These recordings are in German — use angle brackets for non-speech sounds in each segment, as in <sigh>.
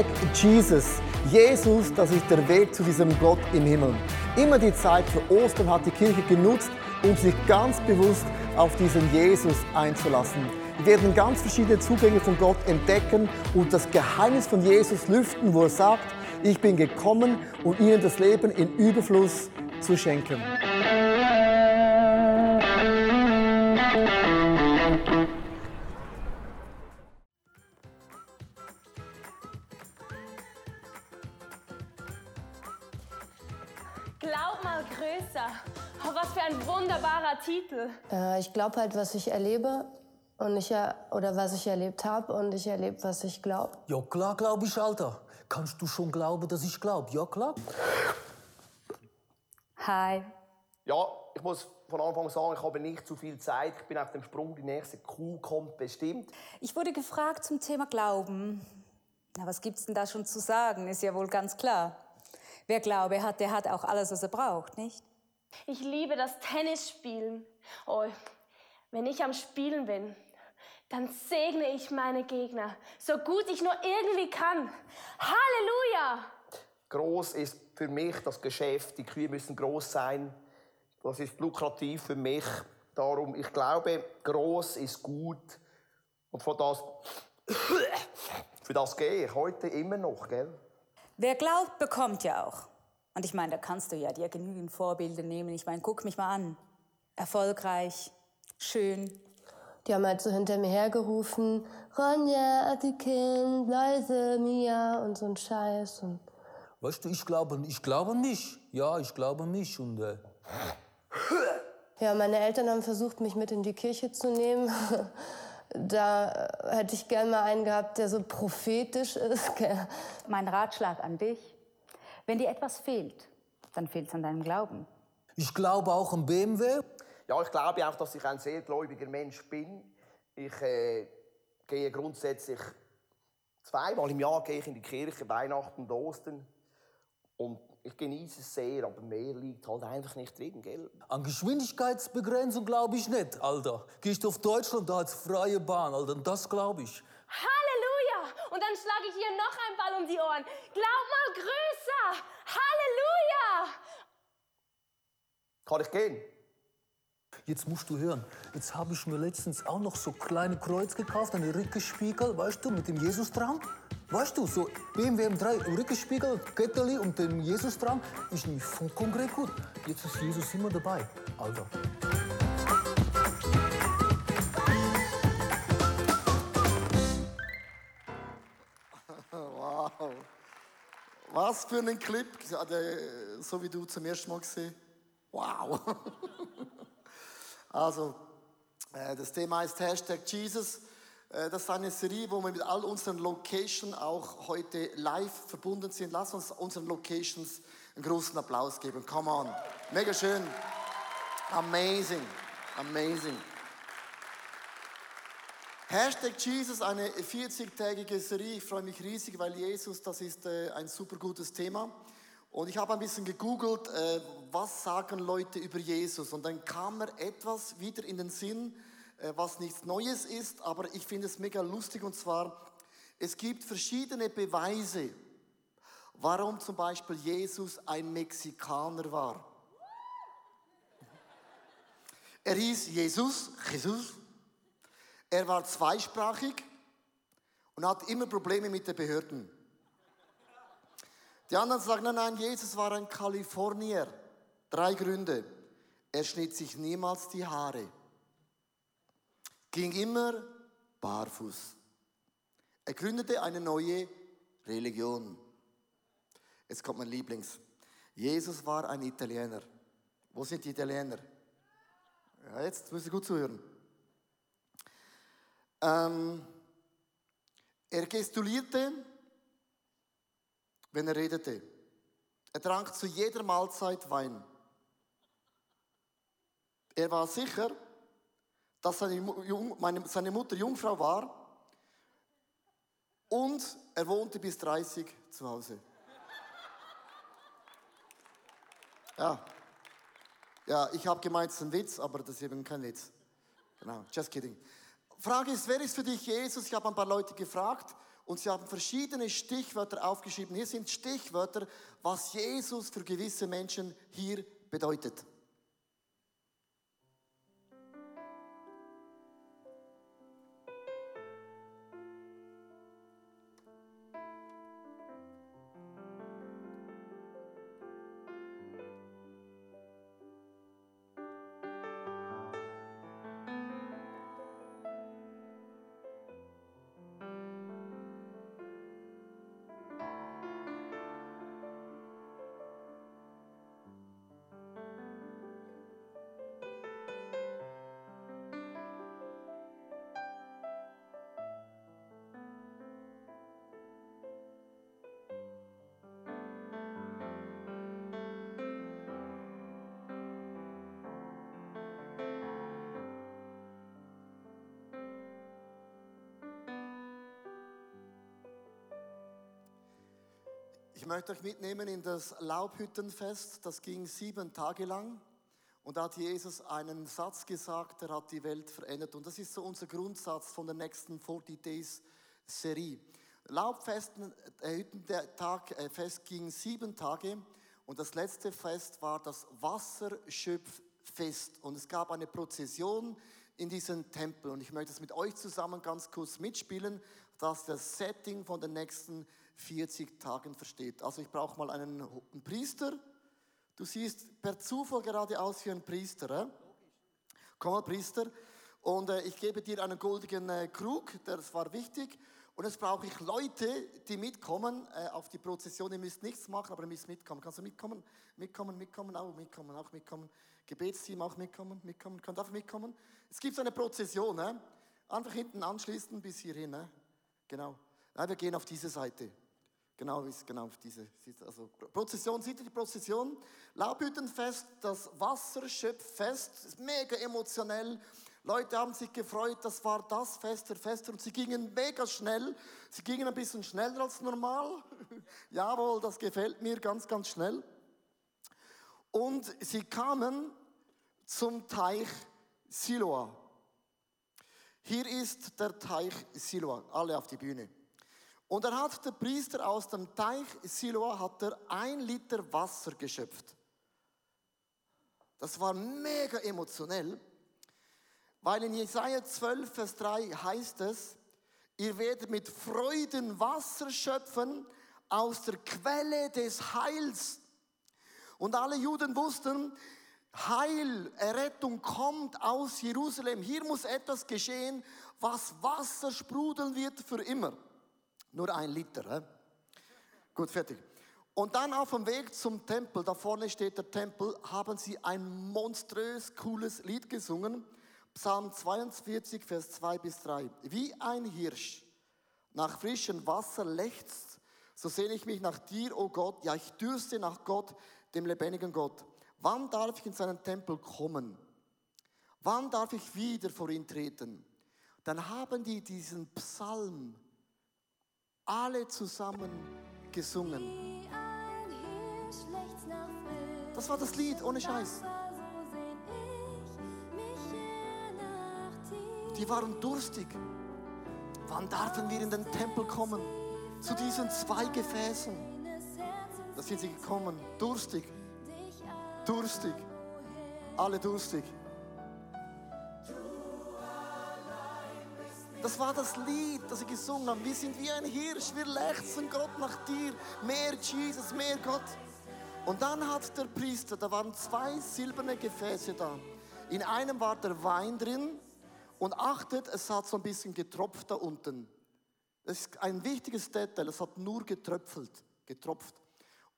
Hashtag Jesus. Jesus, das ist der Weg zu diesem Gott im Himmel. Immer die Zeit für Ostern hat die Kirche genutzt, um sich ganz bewusst auf diesen Jesus einzulassen. Wir werden ganz verschiedene Zugänge von Gott entdecken und das Geheimnis von Jesus lüften, wo er sagt, ich bin gekommen, um ihnen das Leben in Überfluss zu schenken. Titel. Äh, ich glaube halt, was ich erlebe und ich er oder was ich erlebt habe und ich erlebe, was ich glaube. Ja klar, glaube ich, Alter. Kannst du schon glauben, dass ich glaube? Ja klar. Hi. Ja, ich muss von Anfang an sagen, ich habe nicht zu viel Zeit. Ich bin auf dem Sprung, die nächste Kuh kommt bestimmt. Ich wurde gefragt zum Thema Glauben. Na, was gibt's denn da schon zu sagen? Ist ja wohl ganz klar. Wer Glaube hat, der hat auch alles, was er braucht, nicht? Ich liebe das Tennisspielen. Oh, wenn ich am Spielen bin, dann segne ich meine Gegner, so gut ich nur irgendwie kann. Halleluja! Groß ist für mich das Geschäft. Die Kühe müssen groß sein. Das ist lukrativ für mich. Darum, ich glaube, groß ist gut. Und von das, für das gehe ich heute immer noch, gell? Wer glaubt, bekommt ja auch. Und ich meine, da kannst du ja dir genügend Vorbilder nehmen. Ich meine, guck mich mal an. Erfolgreich, schön. Die haben halt so hinter mir hergerufen, Ronja, Attikin, leise, Mia und so ein Scheiß. Und Weißt du, ich glaube, ich glaube an mich. Ja, ich glaube an mich. Und äh, ja, meine Eltern haben versucht, mich mit in die Kirche zu nehmen. <laughs> Da äh, hätte ich gern mal einen gehabt, der so prophetisch ist. Mein Ratschlag an dich. Wenn dir etwas fehlt, dann fehlt es an deinem Glauben. ich glaube auch an BMW. Ja, ich glaube auch, dass ich ein sehr gläubiger Mensch bin. Ich äh, gehe grundsätzlich zweimal im Jahr gehe ich in die Kirche, Weihnachten und Ostern. Und ich genieße es sehr, aber mehr liegt halt einfach nicht drin, gell? An Geschwindigkeitsbegrenzung glaube ich nicht, Alter. Gehst du auf Deutschland, da hat's freie Bahn, Alter. Und das glaube ich. Halleluja! Und dann schlage ich ihr noch einen Ball um die Ohren. Glaub mal größer! Halleluja! Kann ich gehen? Jetzt musst du hören. Jetzt habe ich mir letztens auch noch so kleine Kreuz gekauft, eine Rückenspiegel, weißt du, mit dem Jesus dran. Weißt du, so BMW M3, Rückenspiegel, Ketteli und dem Jesus dran. Ist nämlich vollkommen great gut. Jetzt ist Jesus immer dabei, Alter. Was für ein Clip. Der- So wie du zum ersten Mal gesehen. Wow. <laughs> Also, äh, das Thema ist Hashtag Jesus. Äh, Das ist eine Serie, wo wir mit all unseren Locations auch heute live verbunden sind. Lass uns unseren Locations einen großen Applaus geben. Come on. Mega schön. Amazing. Amazing. Hashtag Jesus, eine 40-tägige Serie. Ich freue mich riesig, weil Jesus, das ist äh, ein super gutes Thema. Und ich habe ein bisschen gegoogelt, äh, was sagen Leute über Jesus. Und dann kam mir etwas wieder in den Sinn, äh, was nichts Neues ist, aber ich finde es mega lustig. Und zwar, es gibt verschiedene Beweise, warum zum Beispiel Jesus ein Mexikaner war. Er hieß Jesus, Jesus. Er war zweisprachig und hat immer Probleme mit den Behörden. Die anderen sagen, nein, nein, Jesus war ein Kalifornier. Drei Gründe. Er schnitt sich niemals die Haare. Ging immer barfuß. Er gründete eine neue Religion. Jetzt kommt mein Lieblings. Jesus war ein Italiener. Wo sind die Italiener? Ja, jetzt müssen Sie gut zuhören. Ähm, er gestulierte, wenn er redete. Er trank zu jeder Mahlzeit Wein. Er war sicher, dass seine, Mutter Jungfrau war und er wohnte bis 30 zu Hause. Ja, ja ich habe gemeint, es ist ein Witz, aber das ist eben kein Witz. Genau, just kidding. Frage ist, wer ist für dich Jesus? Ich habe ein paar Leute gefragt und sie haben verschiedene Stichwörter aufgeschrieben. Hier sind Stichwörter, was Jesus für gewisse Menschen hier bedeutet. Ich möchte euch mitnehmen in das Laubhüttenfest. Das ging sieben Tage lang. Und da hat Jesus einen Satz gesagt, der hat die Welt verändert. Und das ist so unser Grundsatz von der nächsten 40 Days Serie. Laubfesten, äh, äh, ging sieben Tage. Und das letzte Fest war das Wasserschöpffest. Und es gab eine Prozession in diesem Tempel. Und ich möchte es mit euch zusammen ganz kurz mitspielen, dass das Setting von den nächsten 40 Tagen versteht. Also ich brauche mal einen, einen, Priester. Du siehst per Zufall gerade aus wie ein Priester. Eh? Komm mal, Priester. Und äh, ich gebe dir einen goldenen äh, Krug, das war wichtig. Und jetzt brauche ich Leute, die mitkommen äh, auf die Prozession. Ihr müsst nichts machen, aber ihr müsst mitkommen. Kannst du mitkommen? Mitkommen, mitkommen, auch mitkommen, auch mitkommen. Gebetsteam auch mitkommen, mitkommen. Könnt einfach mitkommen. Es gibt so eine Prozession. Äh? Einfach hinten anschließen bis hierhin. Äh? Genau. Ja, wir gehen auf diese Seite. Genau, ist genau auf diese, also Prozession, seht ihr die Prozession? Laubhüttenfest, das Wasserschöpffest, ist mega emotionell. Leute haben sich gefreut, das war das Fest der Feste und sie gingen mega schnell. Sie gingen ein bisschen schneller als normal. <laughs> Jawohl, das gefällt mir ganz, ganz schnell. Und sie kamen zum Teich Siloa. Hier ist der Teich Siloa. Alle auf die Bühne. Und dann hat der Priester aus dem Teich Siloa hat er ein Liter Wasser geschöpft. Das war mega emotionell, weil in Jesaja 12, Vers 3 heißt es, ihr werdet mit Freuden Wasser schöpfen aus der Quelle des Heils. Und alle Juden wussten, Heil, Errettung kommt aus Jerusalem. Hier muss etwas geschehen, was Wasser sprudeln wird für immer. Nur ein Liter. He? Gut, fertig. Und dann auf dem Weg zum Tempel, da vorne steht der Tempel, haben sie ein monströs cooles Lied gesungen. Psalm 42, Vers 2 bis 3. Wie ein Hirsch nach frischem Wasser lechzt, so sehne ich mich nach dir, o oh Gott. Ja, ich dürste nach Gott, dem lebendigen Gott. Wann darf ich in seinen Tempel kommen? Wann darf ich wieder vor ihn treten? Dann haben die diesen Psalm alle zusammen gesungen. Das war das Lied, ohne Scheiß. Die waren durstig. Wann dürfen wir in den Tempel kommen? Zu diesen zwei Gefäßen. Da sind sie gekommen, durstig, durstig, alle durstig. Das war das Lied, das sie gesungen haben. Wir sind wie ein Hirsch, wir lechzen Gott nach dir. Mehr Jesus, mehr Gott. Und dann hat der Priester, da waren zwei silberne Gefäße da. In einem war der Wein drin und achtet, es hat so ein bisschen getropft da unten. Das ist ein wichtiges Detail, es hat nur getröpfelt, getropft.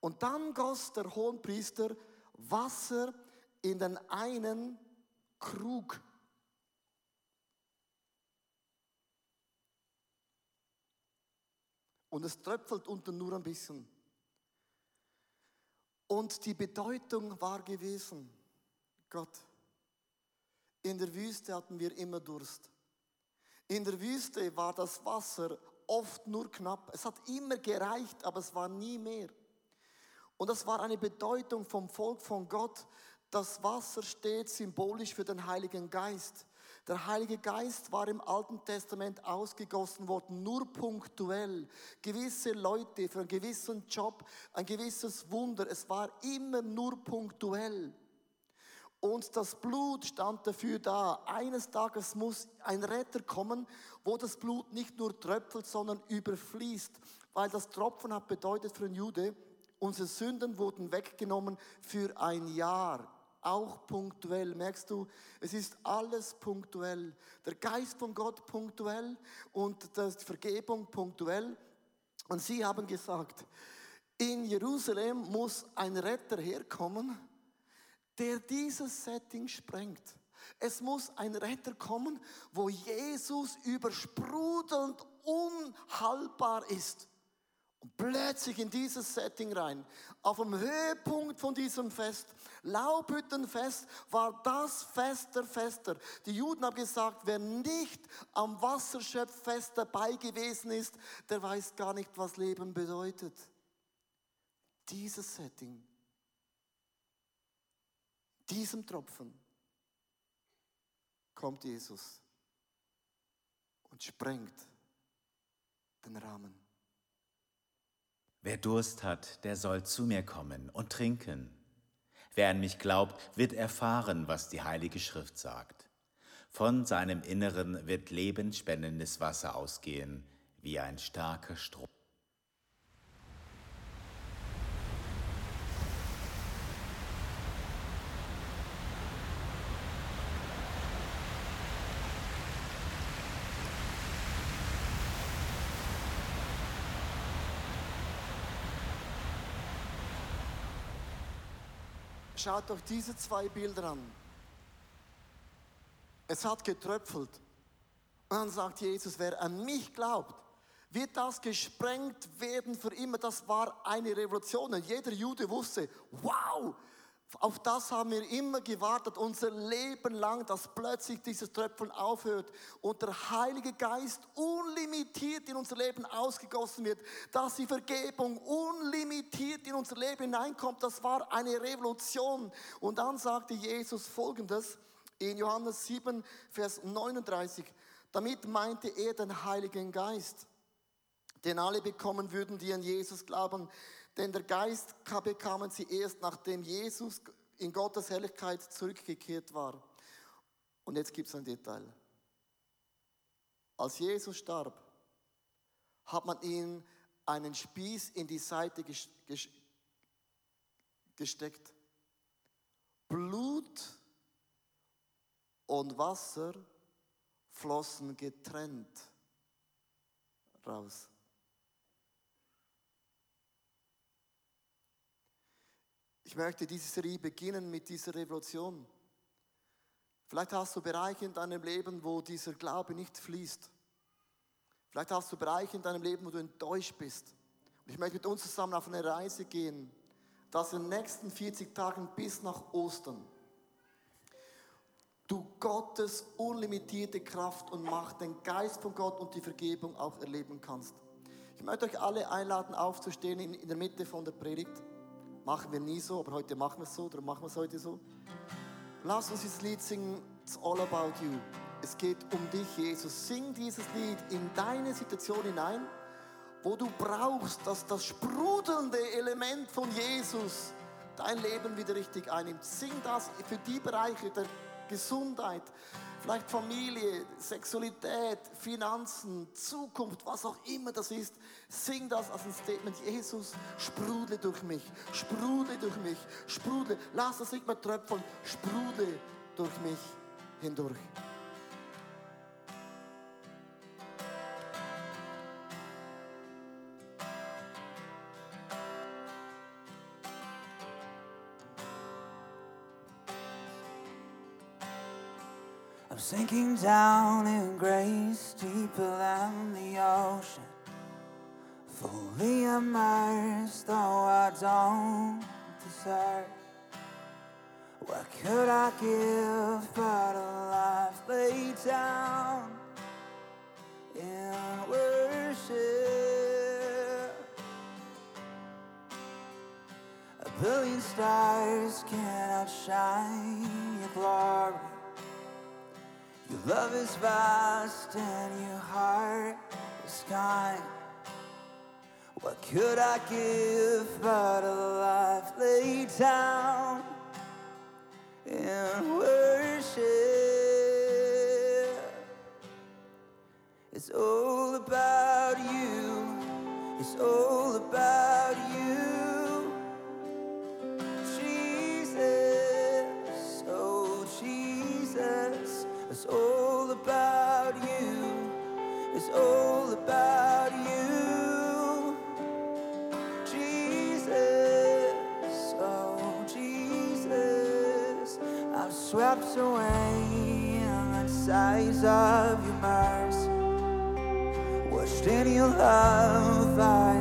Und dann goss der Hohenpriester Wasser in den einen Krug Und es tröpfelt unten nur ein bisschen. Und die Bedeutung war gewesen, Gott, in der Wüste hatten wir immer Durst. In der Wüste war das Wasser oft nur knapp. Es hat immer gereicht, aber es war nie mehr. Und das war eine Bedeutung vom Volk von Gott. Das Wasser steht symbolisch für den Heiligen Geist. Der Heilige Geist war im Alten Testament ausgegossen worden, nur punktuell. Gewisse Leute für einen gewissen Job, ein gewisses Wunder. Es war immer nur punktuell. Und das Blut stand dafür da. Eines Tages muss ein Retter kommen, wo das Blut nicht nur tröpfelt, sondern überfließt. Weil das Tropfen hat bedeutet für einen Jude, unsere Sünden wurden weggenommen für ein Jahr auch punktuell. Merkst du, es ist alles punktuell. Der Geist von Gott punktuell und die Vergebung punktuell. Und sie haben gesagt, in Jerusalem muss ein Retter herkommen, der dieses Setting sprengt. Es muss ein Retter kommen, wo Jesus übersprudelnd unhaltbar ist. Und plötzlich in dieses Setting rein, auf dem Höhepunkt von diesem Fest, Laubhüttenfest, war das Fest der Fester. Die Juden haben gesagt, wer nicht am Wasserschöpffest dabei gewesen ist, der weiß gar nicht, was Leben bedeutet. Dieses Setting, diesem Tropfen kommt Jesus und sprengt den Rahmen. Wer Durst hat, der soll zu mir kommen und trinken. Wer an mich glaubt, wird erfahren, was die Heilige Schrift sagt. Von seinem Inneren wird lebensspendendes Wasser ausgehen, wie ein starker Strom. Schaut euch diese zwei Bilder an. Es hat getröpfelt. Und dann sagt Jesus, wer an mich glaubt, wird das gesprengt werden für immer. Das war eine Revolution. Und jeder Jude wusste, wow, auf das haben wir immer gewartet, unser Leben lang, dass plötzlich dieses Tröpfeln aufhört und der Heilige Geist unlimitiert in unser Leben ausgegossen wird, dass die Vergebung unlimitiert in unser Leben hineinkommt. Das war eine Revolution. Und dann sagte Jesus Folgendes in Johannes 7, Vers 39. Damit meinte er den Heiligen Geist, den alle bekommen würden, die an Jesus glauben. Denn der Geist bekamen sie erst, nachdem Jesus in Gottes Herrlichkeit zurückgekehrt war. Und jetzt gibt es ein Detail. Als Jesus starb, hat man ihm einen Spieß in die Seite gesteckt. Blut und Wasser flossen getrennt raus. Ich möchte diese Serie beginnen mit dieser Revolution. Vielleicht hast du Bereiche in deinem Leben, wo dieser Glaube nicht fließt. Vielleicht hast du Bereiche in deinem Leben, wo du enttäuscht bist. Und ich möchte mit uns zusammen auf eine Reise gehen, dass in den nächsten 40 Tagen bis nach Ostern du Gottes unlimitierte Kraft und Macht, den Geist von Gott und die Vergebung auch erleben kannst. Ich möchte euch alle einladen, aufzustehen in, in der Mitte von der Predigt. Machen wir nie so, aber heute machen wir es so, darum machen wir es heute so. Lass uns dieses Lied singen, It's all about you. Es geht um dich, Jesus. Sing dieses Lied in deine Situation hinein, wo du brauchst, dass das sprudelnde Element von Jesus dein Leben wieder richtig einnimmt. Sing das für die Bereiche der Gesundheit, vielleicht Familie, Sexualität, Finanzen, Zukunft, was auch immer das ist. Sing das als ein Statement. Jesus, sprudle durch mich, sprudle durch mich, sprudle. Lass das nicht mehr tröpfeln, sprudle durch mich hindurch. I'm sinking down in grace deeper than the ocean. Fully immersed, though I don't deserve. What could I give but a life laid down in worship? A billion stars cannot shine your glory. Your love is vast and your heart is kind. What could I give but a life laid down in worship? It's all about you. It's all about you. Size of your mercy. Washed in your love, I've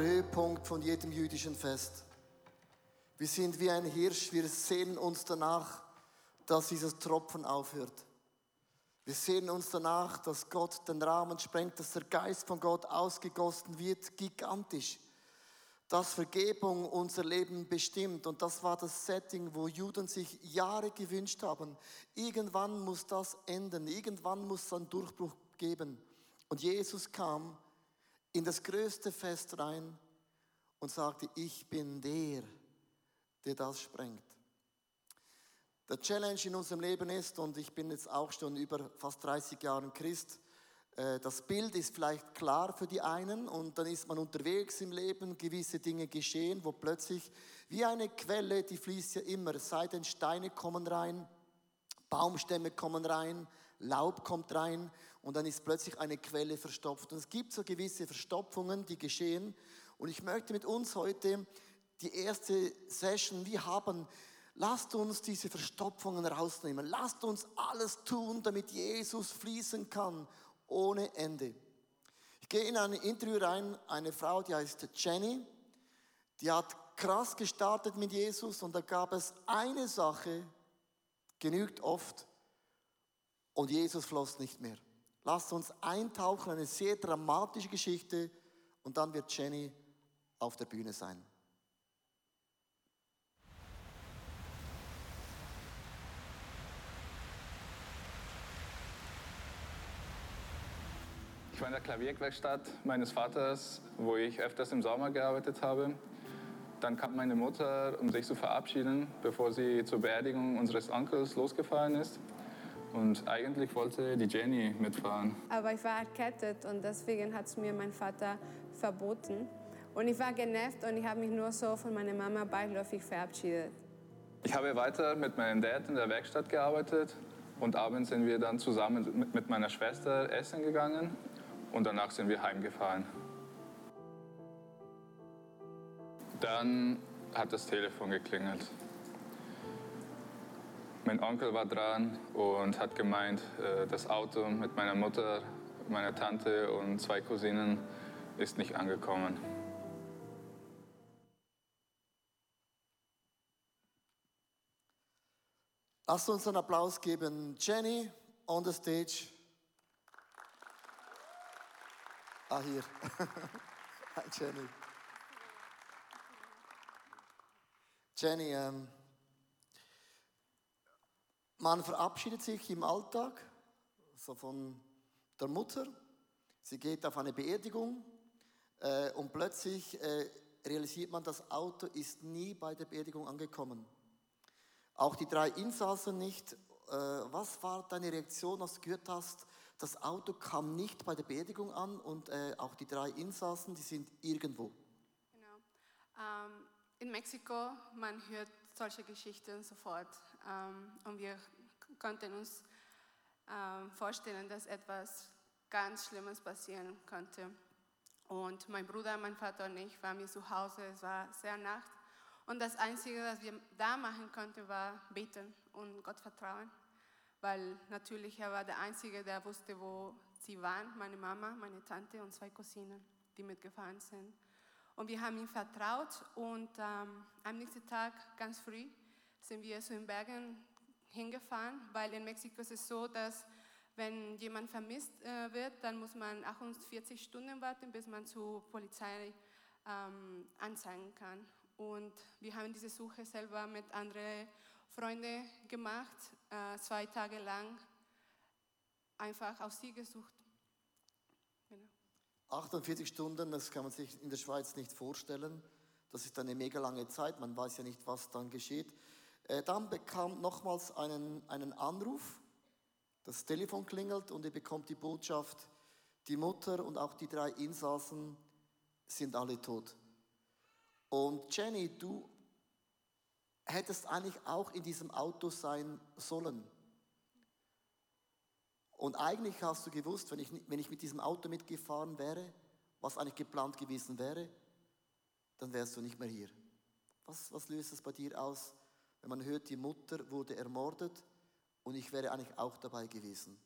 Höhepunkt von jedem jüdischen Fest. Wir sind wie ein Hirsch, wir sehnen uns danach, dass dieses Tropfen aufhört. Wir sehnen uns danach, dass Gott den Rahmen sprengt, dass der Geist von Gott ausgegossen wird, gigantisch. Dass Vergebung unser Leben bestimmt. Und das war das Setting, wo Juden sich Jahre gewünscht haben. Irgendwann muss das enden. Irgendwann muss es einen Durchbruch geben. Und Jesus kam in das größte Fest rein und sagte, ich bin der, der das sprengt. Der Challenge in unserem Leben ist, und ich bin jetzt auch schon über fast 30 Jahre Christ, äh, das Bild ist vielleicht klar für die einen und dann ist man unterwegs im Leben, gewisse Dinge geschehen, wo plötzlich wie eine Quelle, die fließt ja immer, sei denn Steine kommen rein, Baumstämme kommen rein, Laub kommt rein und dann ist plötzlich eine Quelle verstopft. Und es gibt so gewisse Verstopfungen, die geschehen. Und ich möchte mit uns heute die erste Session, wir haben, lasst uns diese Verstopfungen rausnehmen. Lasst uns alles tun, damit Jesus fließen kann ohne Ende. gehe in ein Interview rein, eine Frau, die heißt Jenny, die hat krass gestartet mit Jesus und da gab es eine Sache, genügt oft und Jesus floss nicht mehr. Lasst uns eintauchen, eine sehr dramatische Geschichte und dann wird Jenny auf der Bühne sein. Ich war in der Klavierwerkstatt meines Vaters, wo ich öfters im Sommer gearbeitet habe. Dann kam meine Mutter, um sich zu verabschieden, bevor sie zur Beerdigung unseres Onkels losgefahren ist. Und eigentlich wollte die Jenny mitfahren. Aber ich war erkältet und deswegen hat es mir mein Vater verboten. Und ich war genervt und ich habe mich nur so von meiner Mama beiläufig verabschiedet. Ich habe weiter mit meinem Dad in der Werkstatt gearbeitet und abends sind wir dann zusammen mit meiner Schwester essen gegangen und danach sind wir heimgefahren. Dann hat das Telefon geklingelt. Mein Onkel war dran und hat gemeint, äh, das Auto mit meiner Mutter, meiner Tante und zwei Cousinen ist nicht angekommen. Lasst uns einen Applaus geben. Jenny on the stage. Ah, hier. <laughs> Hi, Jenny. Jenny, ähm, man verabschiedet sich im Alltag so von der Mutter. Sie geht auf eine Beerdigung äh, und plötzlich äh, realisiert man, das Auto ist nie bei der Beerdigung angekommen. Auch die drei Insassen nicht. Äh, was war deine Reaktion, als du gehört hast, das Auto kam nicht bei der Beerdigung an und äh, auch die drei Insassen, die sind irgendwo? Genau. Ähm, in Mexiko, man hört solche Geschichten sofort. Ähm, und wir konnten uns ähm, vorstellen, dass etwas ganz Schlimmes passieren könnte. Und mein Bruder, mein Vater und ich waren zu Hause, es war sehr Nacht. Und das Einzige, was wir da machen konnten, war beten und Gott vertrauen. Weil natürlich er war der Einzige, der wusste, wo sie waren, meine Mama, meine Tante und zwei Cousinen, die mitgefahren sind. Und wir haben ihm vertraut und ähm, am nächsten Tag, ganz früh, sind wir so in Bergen hingefahren, weil in Mexiko ist es so, dass wenn jemand vermisst äh, wird, dann muss man 48 Stunden warten, bis man zur Polizei ähm, anzeigen kann. Und wir haben diese Suche selber mit anderen Freunden gemacht, äh, zwei Tage lang einfach auf sie gesucht. Genau. 48 Stunden, das kann man sich in der Schweiz nicht vorstellen. Das ist eine mega lange Zeit, man weiß ja nicht, was dann geschieht. Äh, dann bekam nochmals einen, einen Anruf, das Telefon klingelt und ihr bekommt die Botschaft, die Mutter und auch die drei Insassen sind alle tot. Und Jenny, du hättest eigentlich auch in diesem Auto sein sollen. Und eigentlich hast du gewusst, wenn ich, wenn ich mit diesem Auto mitgefahren wäre, was eigentlich geplant gewesen wäre, dann wärst du nicht mehr hier. Was, was löst es bei dir aus, wenn man hört, die Mutter wurde ermordet und ich wäre eigentlich auch dabei gewesen?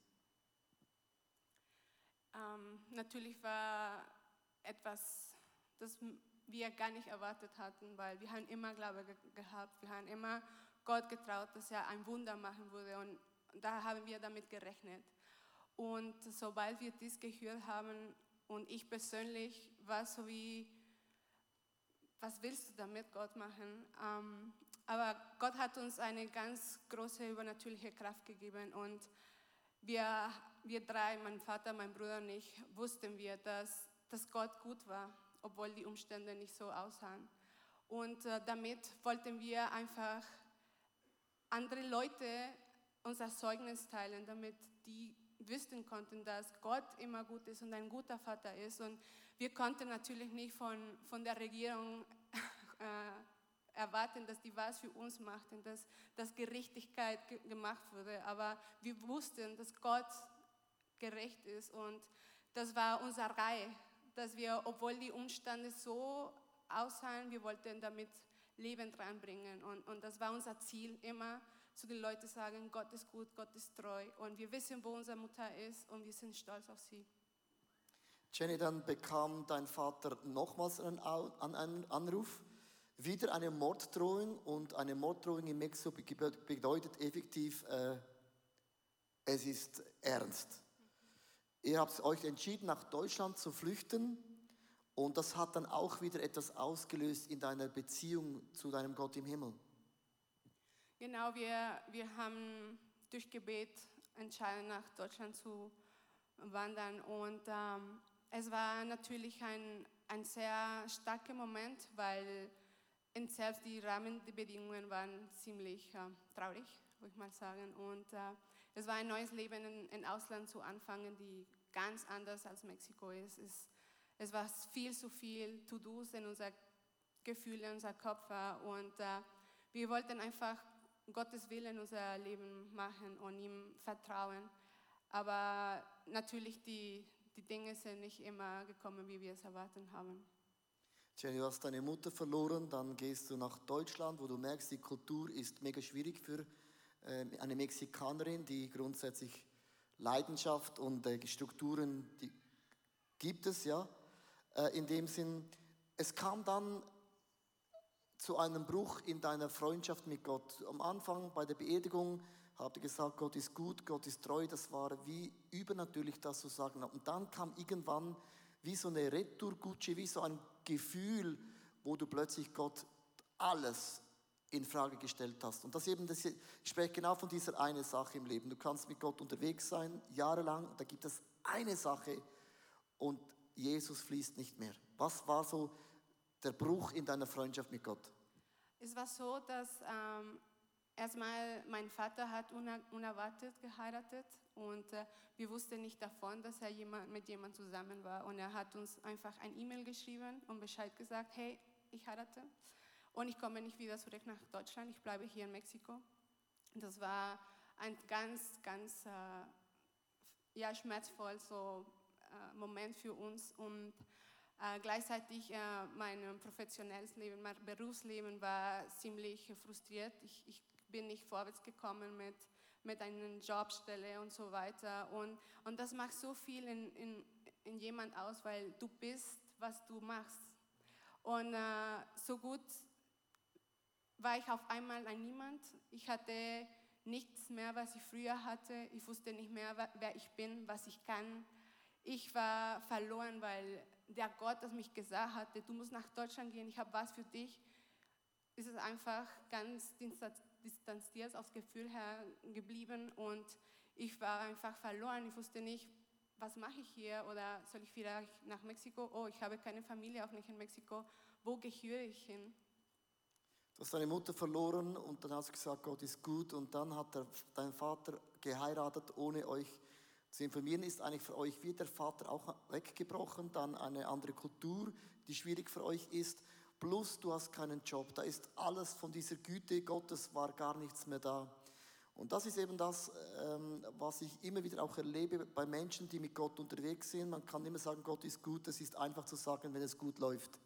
Ähm, natürlich war etwas, das wir gar nicht erwartet hatten, weil wir haben immer Glaube ge gehabt, wir haben immer Gott getraut, dass er ein Wunder machen würde und da haben wir damit gerechnet. Und sobald wir dies gehört haben und ich persönlich war so wie, was willst du damit Gott machen? Ähm, aber Gott hat uns eine ganz große übernatürliche Kraft gegeben und wir, wir drei, mein Vater, mein Bruder und ich, wussten wir, dass, dass Gott gut war obwohl die Umstände nicht so aussahen. Und äh, damit wollten wir einfach andere Leute unser Zeugnis teilen, damit die wissen konnten, dass Gott immer gut ist und ein guter Vater ist. Und wir konnten natürlich nicht von, von der Regierung <laughs> äh, erwarten, dass die was für uns macht und dass, dass Gerechtigkeit gemacht wurde. Aber wir wussten, dass Gott gerecht ist und das war unsere Reihe dass wir, obwohl die Umstände so aussahen, wir wollten damit Leben reinbringen. Und, und das war unser Ziel, immer zu den Leuten sagen, Gott ist gut, Gott ist treu. Und wir wissen, wo unsere Mutter ist und wir sind stolz auf sie. Jenny, dann bekam dein Vater nochmals einen, Anruf, wieder eine Morddrohung und eine Morddrohung in Mexiko be- bedeutet effektiv, äh, es ist ernst. Ihr habt euch entschieden, nach Deutschland zu flüchten und das hat dann auch wieder etwas ausgelöst in deiner Beziehung zu deinem Gott im Himmel. Genau, wir, wir haben durch Gebet entschieden, nach Deutschland zu wandern. Und ähm, es war natürlich ein, ein sehr starker Moment, weil in selbst die Rahmenbedingungen waren ziemlich äh, traurig, würde ich mal sagen. Und äh, es war ein neues Leben in, in Ausland zu anfangen, die ganz anders als Mexiko ist. Es, es war viel zu viel To-Dos in unser Gefühl, in unser Kopf. war. Und äh, wir wollten einfach Gottes Willen unser Leben machen und ihm vertrauen. Aber natürlich, die, die Dinge sind nicht immer gekommen, wie wir es erwartet haben. Jenny, du hast deine Mutter verloren, dann gehst du nach Deutschland, wo du merkst, die Kultur ist mega schwierig für äh, eine Mexikanerin, die grundsätzlich Leidenschaft und äh, Strukturen, die gibt es ja. Äh, in dem Sinn, es kam dann zu einem Bruch in deiner Freundschaft mit Gott. Am Anfang bei der Beerdigung habt ihr gesagt, Gott ist gut, Gott ist treu. Das war wie übernatürlich, das zu sagen. Und dann kam irgendwann wie so eine Retourkutsche, wie so ein Gefühl, wo du plötzlich Gott alles in Frage gestellt hast. Und das eben, das, ich spreche genau von dieser eine Sache im Leben. Du kannst mit Gott unterwegs sein, jahrelang, da gibt es eine Sache und Jesus fließt nicht mehr. Was war so der Bruch in deiner Freundschaft mit Gott? Es war so, dass ähm, erstmal mein Vater hat uner unerwartet geheiratet und äh, wir wussten nicht davon, dass er jemand, mit jemandem zusammen war. Und er hat uns einfach ein E-Mail geschrieben und Bescheid gesagt, hey, ich heirate und ich komme nicht wieder zurück nach Deutschland, ich bleibe hier in Mexiko. Das war ein ganz, ganz äh, ja, schmerzvoll so, äh, Moment für uns und äh, gleichzeitig äh, mein professionelles Leben, mein Berufsleben war ziemlich frustriert. Ich, ich bin nicht vorwärts gekommen mit, mit einer Jobstelle und so weiter. Und, und das macht so viel in, in, in jemand aus, weil du bist, was du machst. Und äh, so gut war ich auf einmal ein Niemand. Ich hatte nichts mehr, was ich früher hatte. Ich wusste nicht mehr, wer ich bin, was ich kann. Ich war verloren, weil der Gott, das mich gesagt hatte, du musst nach Deutschland gehen, ich habe was für dich, ist es einfach ganz distanziert aufs Gefühl her geblieben und ich war einfach verloren. Ich wusste nicht, was mache ich hier oder soll ich wieder nach Mexiko? Oh, ich habe keine Familie, auch nicht in Mexiko. Wo gehöre ich hin? Du hast deine Mutter verloren und dann hast du gesagt, Gott ist gut und dann hat der, dein Vater geheiratet, ohne euch zu informieren. Ist eigentlich für euch wie der Vater auch weggebrochen, dann eine andere Kultur, die schwierig für euch ist, plus du hast keinen Job. Da ist alles von dieser Güte Gottes, war gar nichts mehr da. Und das ist eben das, ähm, was ich immer wieder auch erlebe bei Menschen, die mit Gott unterwegs sind. Man kann immer sagen, Gott ist gut, es ist einfach zu sagen, wenn es gut läuft.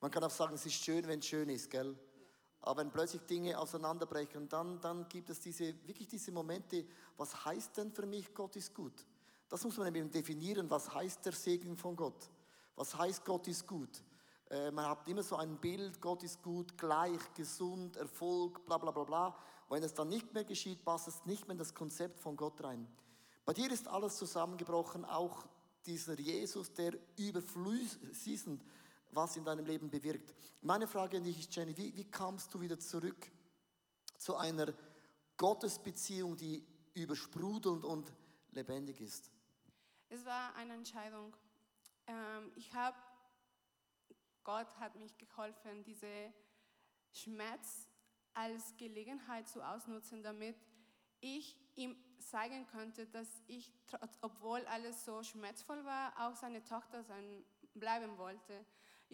Man kann auch sagen, es ist schön, wenn es schön ist, gell? Aber wenn plötzlich Dinge auseinanderbrechen, dann, dann gibt es diese, wirklich diese Momente, was heißt denn für mich, Gott ist gut? Das muss man eben definieren, was heißt der Segen von Gott? Was heißt, Gott ist gut? Äh, man hat immer so ein Bild, Gott ist gut, gleich, gesund, Erfolg, bla bla bla bla. Wenn es dann nicht mehr geschieht, passt es nicht mehr in das Konzept von Gott rein. Bei dir ist alles zusammengebrochen, auch dieser Jesus, der überfließend was in deinem Leben bewirkt. Meine Frage an dich ist, Jenny, wie, wie kamst du wieder zurück zu einer Gottesbeziehung, die übersprudelnd und lebendig ist? Es war eine Entscheidung. Ähm, ich habe, Gott hat mich geholfen, diese Schmerz als Gelegenheit zu ausnutzen, damit ich ihm zeigen könnte, dass ich, obwohl alles so schmerzvoll war, auch seine Tochter sein bleiben wollte.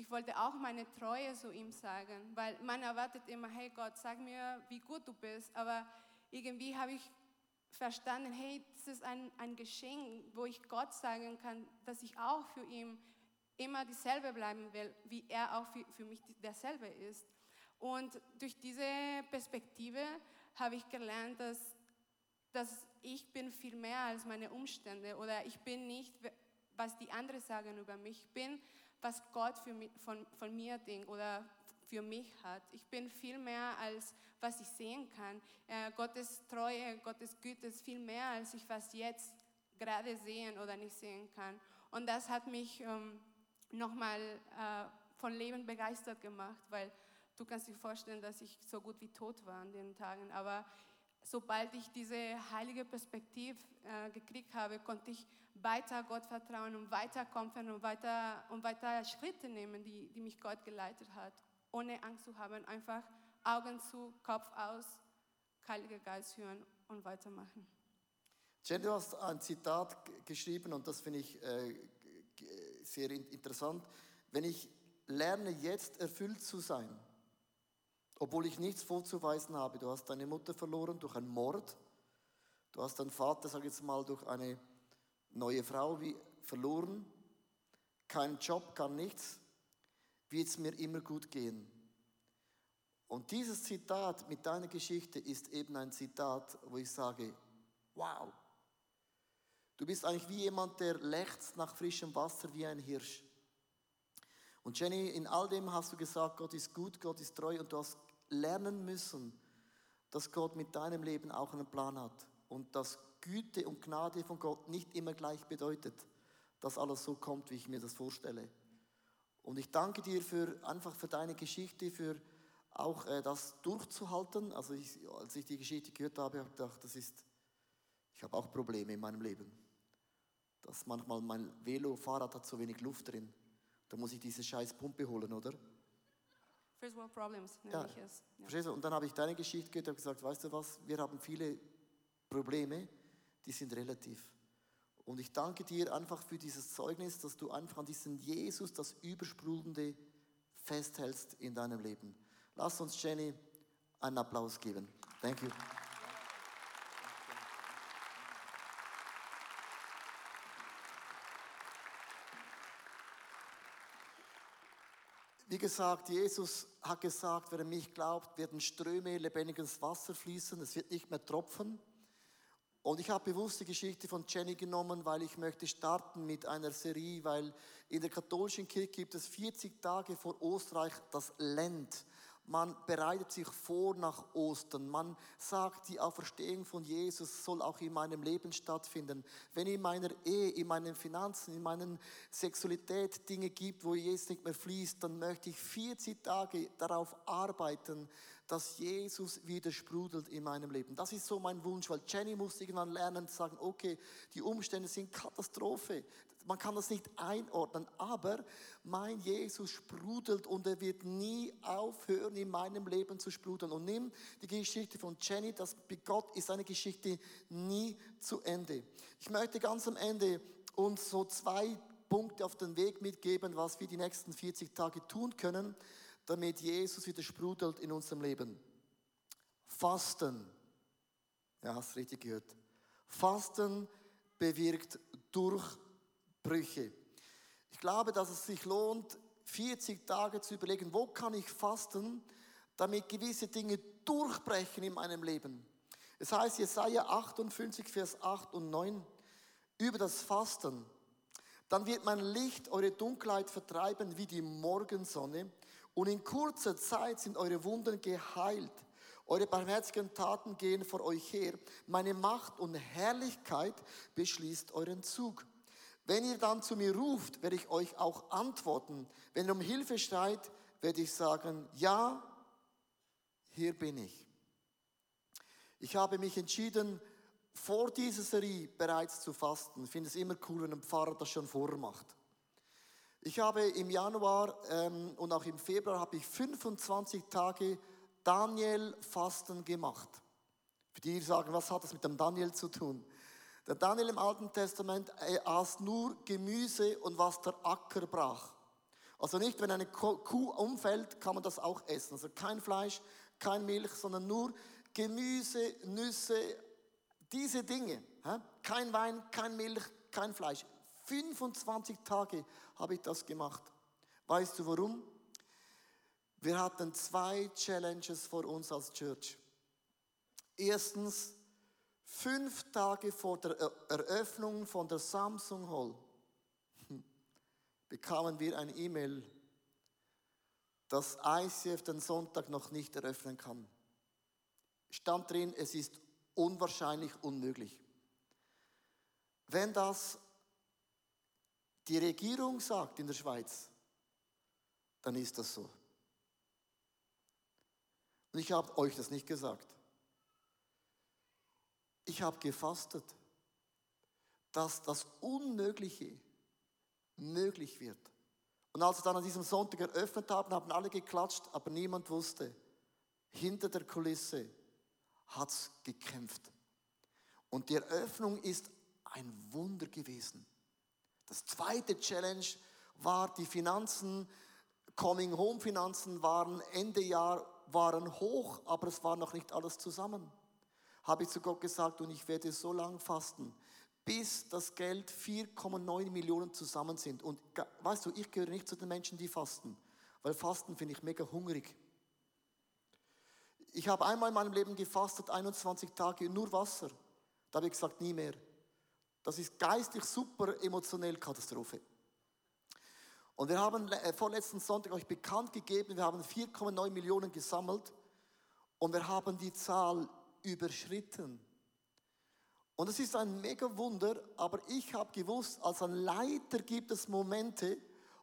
Ich wollte auch meine Treue zu ihm sagen, weil man erwartet immer, hey Gott, sag mir, wie gut du bist. Aber irgendwie habe ich verstanden, hey, das ist ein, ein Geschenk, wo ich Gott sagen kann, dass ich auch für ihn immer dieselbe bleiben will, wie er auch für, für mich derselbe ist. Und durch diese Perspektive habe ich gelernt, dass, dass ich bin viel mehr als meine Umstände oder ich bin nicht, was die anderen sagen über mich. Ich bin, was Gott mich, von, von mir denkt oder für mich hat. Ich bin viel mehr als was ich sehen kann. Äh, Gottes Treue, Gottes Güte ist viel mehr als ich was jetzt gerade sehen oder nicht sehen kann. Und das hat mich ähm, nochmal äh, von Leben begeistert gemacht, weil du kannst dir vorstellen, dass ich so gut wie tot war an den Tagen. Aber sobald ich diese heilige Perspektive äh, gekriegt habe, konnte ich weiter Gott vertrauen und weiter kämpfen und weiter, und weiter Schritte nehmen, die, die mich Gott geleitet hat, ohne Angst zu haben. Einfach Augen zu, Kopf aus, Heiliger Geist hören und weitermachen. Jen, du hast ein Zitat geschrieben und das finde ich äh, sehr interessant. Wenn ich lerne, jetzt erfüllt zu sein, obwohl ich nichts vorzuweisen habe, du hast deine Mutter verloren durch einen Mord, du hast deinen Vater, sag ich jetzt mal, durch eine neue Frau wie verloren, kein Job, kann nichts, wird es mir immer gut gehen. Und dieses Zitat mit deiner Geschichte ist eben ein Zitat, wo ich sage, wow, Du bist eigentlich wie jemand, der lechzt nach frischem Wasser wie ein Hirsch. Und Jenny, in all dem hast du gesagt, Gott ist gut, Gott ist treu und du hast lernen müssen, dass Gott mit deinem Leben auch einen Plan hat und dass Güte und Gnade von Gott nicht immer gleich bedeutet, dass alles so kommt, wie ich mir das vorstelle. Und ich danke dir für einfach für deine Geschichte, für auch äh, das durchzuhalten. Also ich, als ich die Geschichte gehört habe, habe ich gedacht, das ist, ich habe auch Probleme in meinem Leben dass manchmal mein Velo-Fahrrad hat so wenig Luft drin. Da muss ich diese scheiß Pumpe holen, oder? First World Problems, ja. Ja. Verstehst du? Und dann habe ich deine Geschichte gehört und gesagt, weißt du was, wir haben viele Probleme, die sind relativ. Und ich danke dir einfach für dieses Zeugnis, dass du einfach an diesen Jesus, das Übersprudelnde, festhältst in deinem Leben. Lass uns Jenny einen Applaus geben. Thank you. Wie gesagt, Jesus hat gesagt, wer an mich glaubt, werden Ströme lebendiges Wasser fließen, es wird nicht mehr tropfen. Und ich habe bewusst die Geschichte von Jenny genommen, weil ich möchte starten mit einer Serie, weil in der katholischen Kirche gibt es 40 Tage vor Österreich das Lent. Man bereitet sich vor nach Ostern. Man sagt, die Auferstehung von Jesus soll auch in meinem Leben stattfinden. Wenn in meiner Ehe, in meinen Finanzen, in meiner Sexualität Dinge gibt, wo Jesus nicht mehr fließt, dann möchte ich 40 Tage darauf arbeiten, dass Jesus wieder sprudelt in meinem Leben. Das ist so mein Wunsch, weil Jenny muss irgendwann lernen zu sagen, okay, die Umstände sind Katastrophe. Man kann das nicht einordnen, aber mein Jesus sprudelt und er wird nie aufhören, in meinem Leben zu sprudeln. Und nimm die Geschichte von Jenny, das mit Gott ist eine Geschichte nie zu Ende. Ich möchte ganz am Ende uns so zwei Punkte auf den Weg mitgeben, was wir die nächsten 40 Tage tun können damit Jesus wieder sprudelt in unserem Leben. Fasten. Ja, hast richtig gehört. Fasten bewirkt Durchbrüche. Ich glaube, dass es sich lohnt, 40 Tage zu überlegen, wo kann ich fasten, damit gewisse Dinge durchbrechen in meinem Leben. Es heißt Jesaja 58, Vers 8 und 9 über das Fasten. Dann wird mein Licht eure Dunkelheit vertreiben wie die Morgensonne und in kurzer Zeit sind eure Wunden geheilt. Eure barmherzigen Taten gehen vor euch her. Meine Macht und Herrlichkeit beschließt euren Zug. Wenn ihr dann zu mir ruft, werde ich euch auch antworten. Wenn ihr um Hilfe schreit, werde ich sagen, ja, hier bin ich. Ich habe mich entschieden, vor dieser Serie bereits zu fasten. Ich finde es immer cool, wenn ein Pfarrer das schon vormacht. Ich habe im Januar ähm, und auch im Februar habe ich 25 Tage Daniel-Fasten gemacht. Für die, die sagen, was hat das mit dem Daniel zu tun? Der Daniel im Alten Testament aß nur Gemüse und was der Acker brach. Also nicht, wenn eine Kuh umfällt, kann man das auch essen. Also kein Fleisch, kein Milch, sondern nur Gemüse, Nüsse, diese Dinge. Kein Wein, kein Milch, kein Fleisch. 25 Tage habe ich das gemacht. Weißt du warum? Wir hatten zwei Challenges vor uns als Church. Erstens, fünf Tage vor der Eröffnung von der Samsung Hall <laughs> bekamen wir eine E-Mail, dass ICF den Sonntag noch nicht eröffnen kann. Stand drin, es ist unwahrscheinlich unmöglich. Wenn das die Regierung sagt in der Schweiz, dann ist das so. Und ich habe euch das nicht gesagt. Ich habe gefastet, dass das Unmögliche möglich wird. Und als wir dann an diesem Sonntag eröffnet haben, haben alle geklatscht, aber niemand wusste, hinter der Kulisse hat es gekämpft. Und die Eröffnung ist ein Wunder gewesen. Das zweite Challenge war die Finanzen, Coming Home Finanzen waren Ende Jahr waren hoch, aber es war noch nicht alles zusammen. Habe ich zu Gott gesagt und ich werde so lange fasten, bis das Geld 4,9 Millionen zusammen sind. Und weißt du, ich gehöre nicht zu den Menschen, die fasten, weil Fasten finde ich mega hungrig. Ich habe einmal in meinem Leben gefastet, 21 Tage, nur Wasser. Da habe ich gesagt, nie mehr. Das ist geistig super, emotionell Katastrophe. Und wir haben äh, vorletzten Sonntag euch bekannt gegeben, wir haben 4,9 Millionen gesammelt und wir haben die Zahl überschritten. Und es ist ein mega Wunder, aber ich habe gewusst, als ein Leiter gibt es Momente,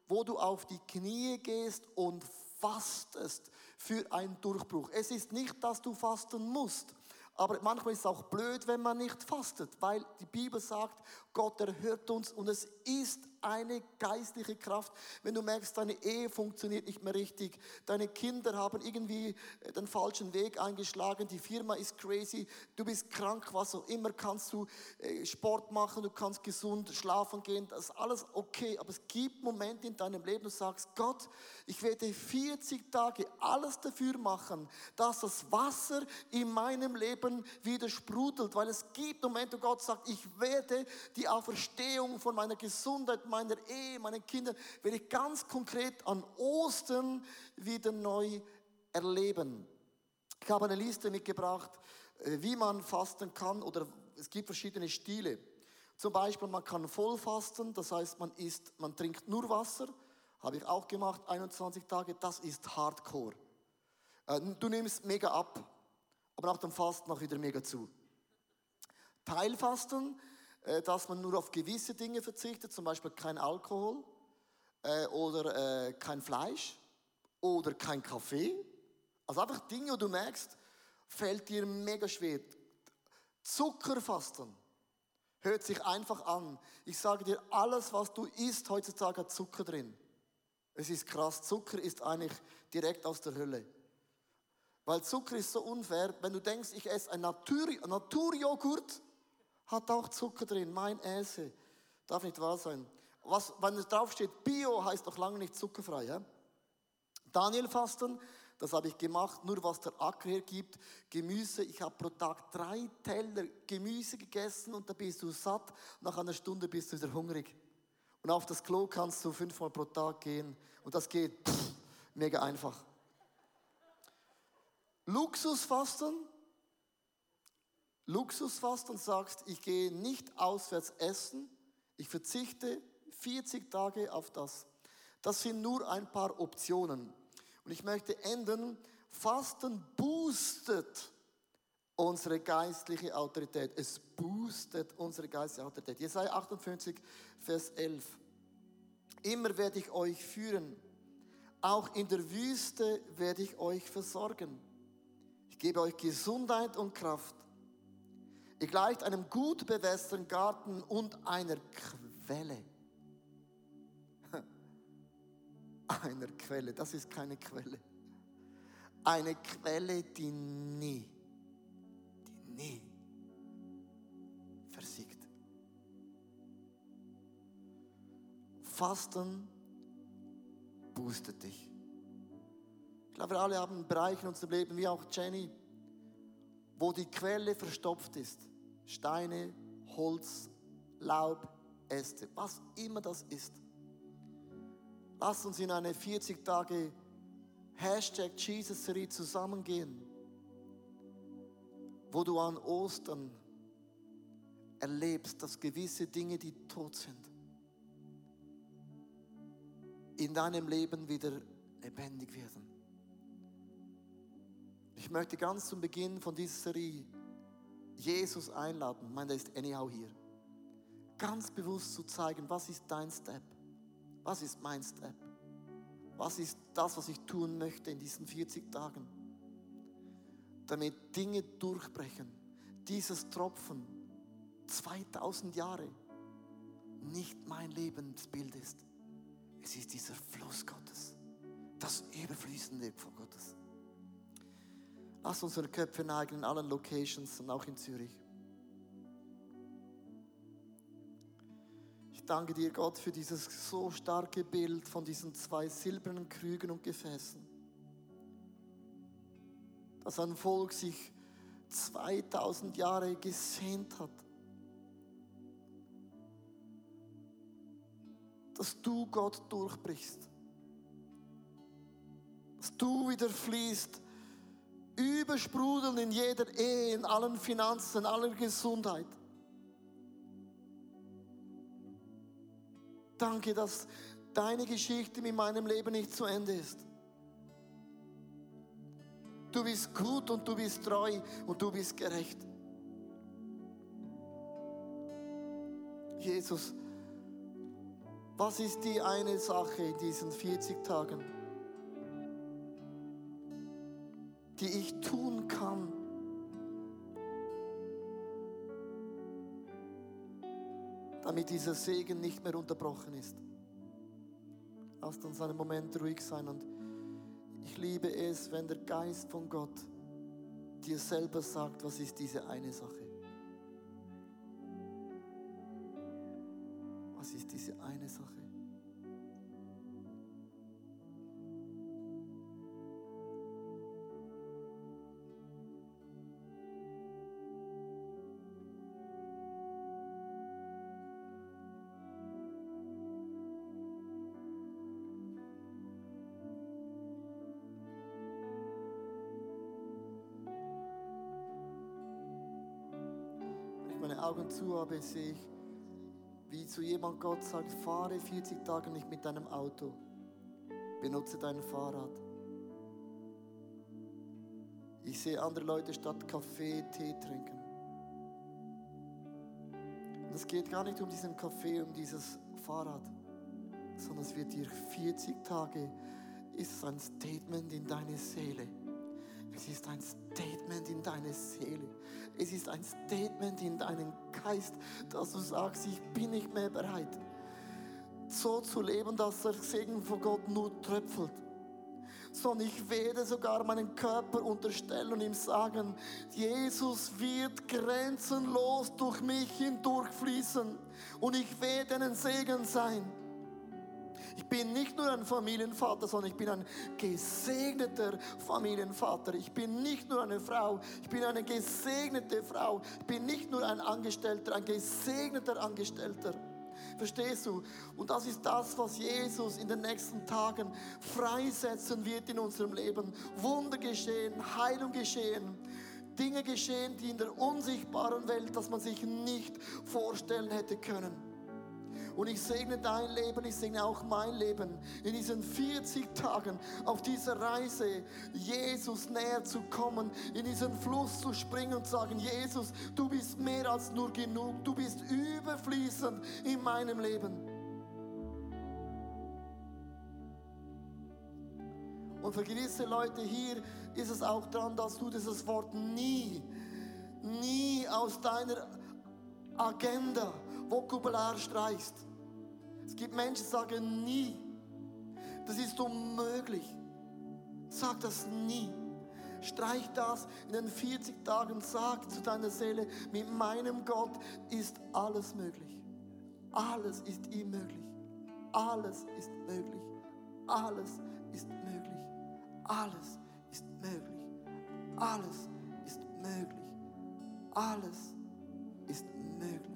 wo du auf die Knie gehst und fastest für einen Durchbruch. Es ist nicht, dass du fasten musst, aber manchmal ist es auch blöd, wenn man nicht fastet, weil die Bibel sagt, Gott erhört uns und es ist eine geistliche Kraft, wenn du merkst, deine Ehe funktioniert nicht mehr richtig, deine Kinder haben irgendwie äh, den falschen Weg eingeschlagen, die Firma ist crazy, du bist krank, was auch immer, kannst du äh, Sport machen, du kannst gesund schlafen gehen, das ist alles okay, aber es gibt Momente in deinem Leben, du sagst, Gott, ich werde 40 Tage alles dafür machen, dass das Wasser in meinem Leben wieder sprudelt, weil es gibt Momente, wo Gott sagt, ich werde die Auferstehung von meiner Gesundheit, meiner Ehe, meinen Kindern, werde ich ganz konkret an Ostern wieder neu erleben. Ich habe eine Liste mitgebracht, äh, wie man fasten kann oder es gibt verschiedene Stile. Zum Beispiel, man kann vollfasten, das heißt, man isst, man trinkt nur Wasser, habe ich auch gemacht, 21 Tage, das ist Hardcore. Äh, du nimmst mega ab, aber nach dem Fasten noch wieder mega zu. Teilfasten, dass man nur auf gewisse Dinge verzichtet, zum Beispiel kein Alkohol äh, oder äh, kein Fleisch oder kein Kaffee. Also einfach Dinge, wo du merkst, fällt dir mega schwer. Zuckerfasten hört sich einfach an. Ich sage dir, alles, was du isst heutzutage, hat Zucker drin. Es ist krass. Zucker ist eigentlich direkt aus der Hölle. Weil Zucker ist so unfair. Wenn du denkst, ich esse ein Natur Naturjoghurt, hat auch Zucker drin, mein Äse. Darf nicht wahr sein. Was, wenn es draufsteht, Bio heißt doch lange nicht zuckerfrei. Ja? Daniel Fasten, das habe ich gemacht, nur was der Acker hergibt. Gemüse, ich habe pro Tag drei Teller Gemüse gegessen und da bist du satt. Nach einer Stunde bist du wieder hungrig. Und auf das Klo kannst du fünfmal pro Tag gehen. Und das geht pff, mega einfach. Luxusfasten, Luxusfast und sagst, ich gehe nicht auswärts essen, ich verzichte 40 Tage auf das. Das sind nur ein paar Optionen. Und ich möchte enden, Fasten boostet unsere geistliche Autorität. Es boostet unsere geistliche Autorität. Jesaja 58, Vers 11. Immer werde ich euch führen. Auch in der Wüste werde ich euch versorgen. Ich gebe euch Gesundheit und Kraft. Ihr gleicht einem gut bewässerten Garten und einer Quelle. <laughs> Einer Quelle, das ist keine Quelle. Eine Quelle, die nie, die nie versiegt. Fasten boostet dich. Ich glaube, wir alle haben Bereiche in unserem Leben, wie auch Jenny, wo die Quelle verstopft ist. Steine, Holz, Laub, Äste, was immer das ist. Lass uns in eine 40 Tage Hashtag Jesus Serie zusammengehen, wo du an Ostern erlebst, dass gewisse Dinge, die tot sind, in deinem Leben wieder lebendig werden. Ich möchte ganz zum Beginn von dieser Serie Jesus einladen. Ich meine, der ist anyhow hier. Ganz bewusst zu zeigen, was ist dein Step? Was ist mein Step? Was ist das, was ich tun möchte in diesen 40 Tagen? Damit Dinge durchbrechen. Dieses Tropfen, 2000 Jahre, nicht mein Lebensbild ist. Es ist dieser Fluss Gottes, das überfließende von Gottes. Lass unsere Köpfe neigen in allen Locations und auch in Zürich. Ich danke dir, Gott, für dieses so starke Bild von diesen zwei silbernen Krügen und Gefäßen. Dass ein Volk sich 2000 Jahre gesehnt hat. Dass du Gott durchbrichst. Dass du wieder fließt übersprudeln in jeder Ehe, in allen Finanzen, in aller Gesundheit. Danke, dass deine Geschichte mit meinem Leben nicht zu Ende ist. Du bist gut und du bist treu und du bist gerecht. Jesus, was ist die eine Sache in diesen 40 Tagen? Die ich tun kann. Damit dieser Segen nicht mehr unterbrochen ist. Lasst uns einen Moment ruhig sein und ich liebe es, wenn der Geist von Gott dir selber sagt, was ist diese eine Sache. Was ist diese eine Sache? Augen zu habe, sehe ich, wie zu jemand Gott sagt, fahre 40 Tage nicht mit deinem Auto, benutze dein Fahrrad. Ich sehe andere Leute statt Kaffee Tee trinken. Und es geht gar nicht um diesen Kaffee, um dieses Fahrrad, sondern es wird dir 40 Tage, ist ein Statement in deine Seele. Es ist ein Statement in deine Seele. Es ist ein Statement in deinen Geist, dass du sagst, ich bin nicht mehr bereit, so zu leben, dass der Segen von Gott nur tröpfelt. Sondern ich werde sogar meinen Körper unterstellen und ihm sagen, Jesus wird grenzenlos durch mich hindurchfließen und ich werde ein Segen sein. Ich bin nicht nur ein Familienvater, sondern ich bin ein gesegneter Familienvater. Ich bin nicht nur eine Frau, ich bin eine gesegnete Frau. Ich bin nicht nur ein Angestellter, ein gesegneter Angestellter. Verstehst du? Und das ist das, was Jesus in den nächsten Tagen freisetzen wird in unserem Leben. Wunder geschehen, Heilung geschehen. Dinge geschehen, die in der unsichtbaren Welt, dass man sich nicht vorstellen hätte können. Und ich segne dein Leben, ich segne auch mein Leben in diesen 40 Tagen auf dieser Reise, Jesus näher zu kommen, in diesen Fluss zu springen und zu sagen, Jesus, du bist mehr als nur genug, du bist überfließend in meinem Leben. Und für gewisse Leute hier ist es auch dran, dass du dieses Wort nie, nie aus deiner Agenda, Vokabular streichst. Es gibt Menschen, die sagen nie. Das ist unmöglich. Sag das nie. Streich das in den 40 Tagen. Sag zu deiner Seele, mit meinem Gott ist alles möglich. Alles ist ihm möglich. Alles ist möglich. Alles ist möglich. Alles ist möglich. Alles ist möglich. Alles ist möglich.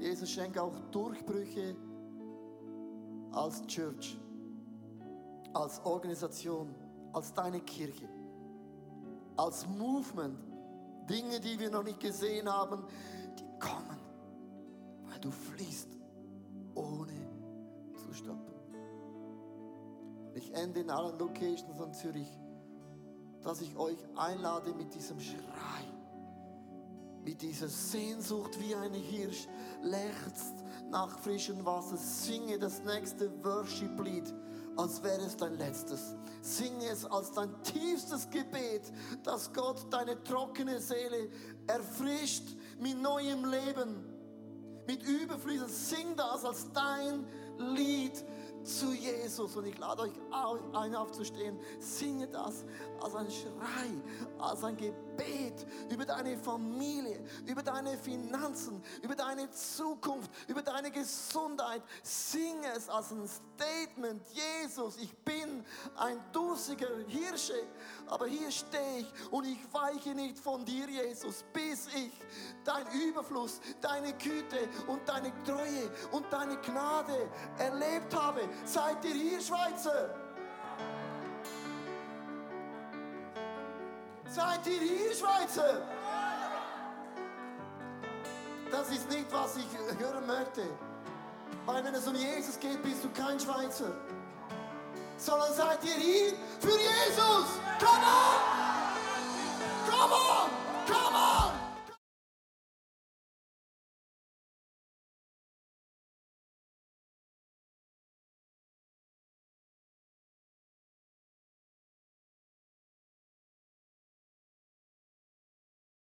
Jesus schenke auch Durchbrüche als Church, als Organisation, als deine Kirche, als Movement. Dinge, die wir noch nicht gesehen haben, die kommen, weil du fließt Buchstaben. Ich ende in allen Locations an Zürich, dass ich euch einlade mit diesem Schrei, mit dieser Sehnsucht wie ein Hirsch, lechzt nach frischem Wasser, singe das nächste Worship-Lied, als wäre es dein letztes. Singe es als dein tiefstes Gebet, dass Gott deine trockene Seele erfrischt mit neuem Leben, mit Überflüssen. Sing das als dein Lied zu Jesus. Und ich lade euch ein, aufzustehen. Singe das als ein Schrei, als ein Gebet über deine Familie, über deine Finanzen, über deine Zukunft, über deine Gesundheit. Singe es als ein Statement. Jesus, ich bin ein durstiger Hirsche, aber hier stehe ich und ich weiche nicht von dir, Jesus, bis ich dein Überfluss, deine Güte und deine Treue und deine Gnade erlebt habe. Seid ihr hier, Schweizer? Seid ihr hier, Schweizer? Das ist nicht, was ich hören möchte. Weil wenn es um Jesus geht, bist du kein Schweizer. Sondern seid ihr hier für Jesus. Come on! Come on! Come on!